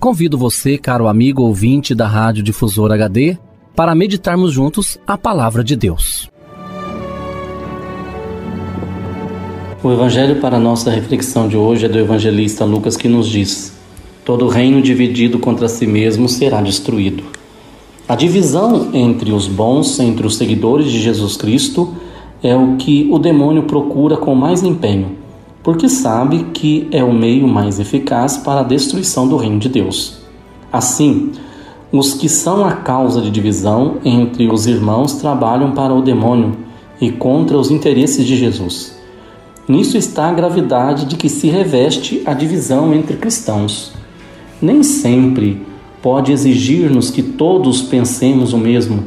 Convido você, caro amigo ouvinte da Rádio Difusor HD, para meditarmos juntos a palavra de Deus. O evangelho para a nossa reflexão de hoje é do evangelista Lucas que nos diz: Todo reino dividido contra si mesmo será destruído. A divisão entre os bons, entre os seguidores de Jesus Cristo, é o que o demônio procura com mais empenho porque sabe que é o meio mais eficaz para a destruição do reino de Deus. Assim, os que são a causa de divisão entre os irmãos trabalham para o demônio e contra os interesses de Jesus. Nisso está a gravidade de que se reveste a divisão entre cristãos. Nem sempre pode exigir-nos que todos pensemos o mesmo,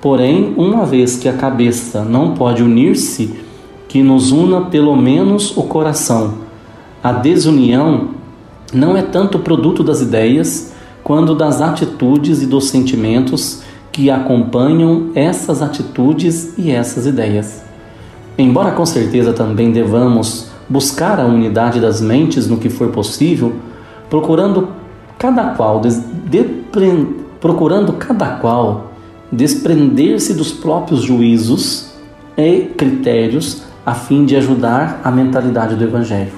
porém, uma vez que a cabeça não pode unir-se que nos una pelo menos o coração. A desunião não é tanto produto das ideias, quanto das atitudes e dos sentimentos que acompanham essas atitudes e essas ideias. Embora com certeza também devamos buscar a unidade das mentes no que for possível, procurando cada qual procurando cada qual desprender-se dos próprios juízos e critérios a fim de ajudar a mentalidade do Evangelho.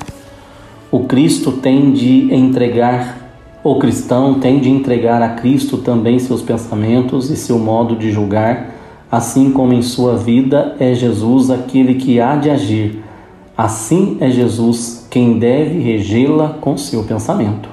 O Cristo tem de entregar, o cristão tem de entregar a Cristo também seus pensamentos e seu modo de julgar, assim como em sua vida é Jesus aquele que há de agir. Assim é Jesus quem deve regê-la com seu pensamento.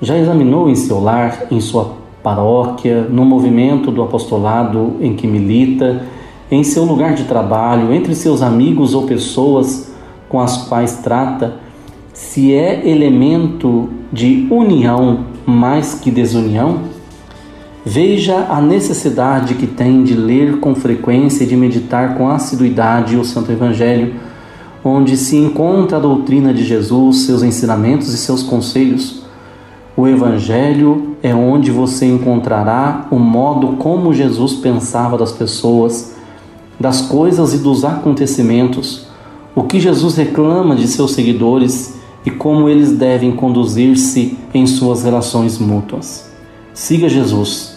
Já examinou em seu lar, em sua paróquia, no movimento do apostolado em que milita, em seu lugar de trabalho, entre seus amigos ou pessoas com as quais trata, se é elemento de união mais que desunião? Veja a necessidade que tem de ler com frequência e de meditar com assiduidade o Santo Evangelho, onde se encontra a doutrina de Jesus, seus ensinamentos e seus conselhos. O Evangelho é onde você encontrará o modo como Jesus pensava das pessoas das coisas e dos acontecimentos, o que Jesus reclama de seus seguidores e como eles devem conduzir-se em suas relações mútuas. Siga Jesus,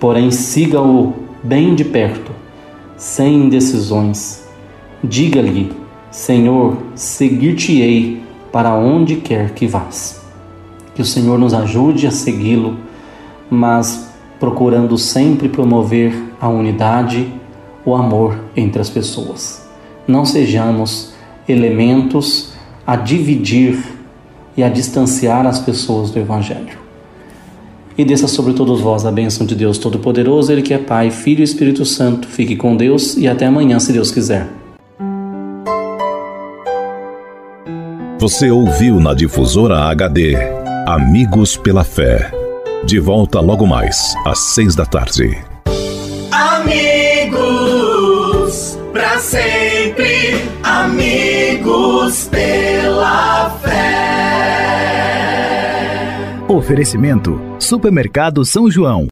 porém siga-o bem de perto, sem indecisões. Diga-lhe: Senhor, seguir-te-ei para onde quer que vás. Que o Senhor nos ajude a segui-lo, mas procurando sempre promover a unidade o amor entre as pessoas. Não sejamos elementos a dividir e a distanciar as pessoas do Evangelho. E desça sobre todos vós a bênção de Deus Todo-Poderoso, Ele que é Pai, Filho e Espírito Santo. Fique com Deus e até amanhã, se Deus quiser. Você ouviu na Difusora HD Amigos pela Fé. De volta logo mais, às seis da tarde. Sempre, amigos pela fé. Oferecimento: Supermercado São João.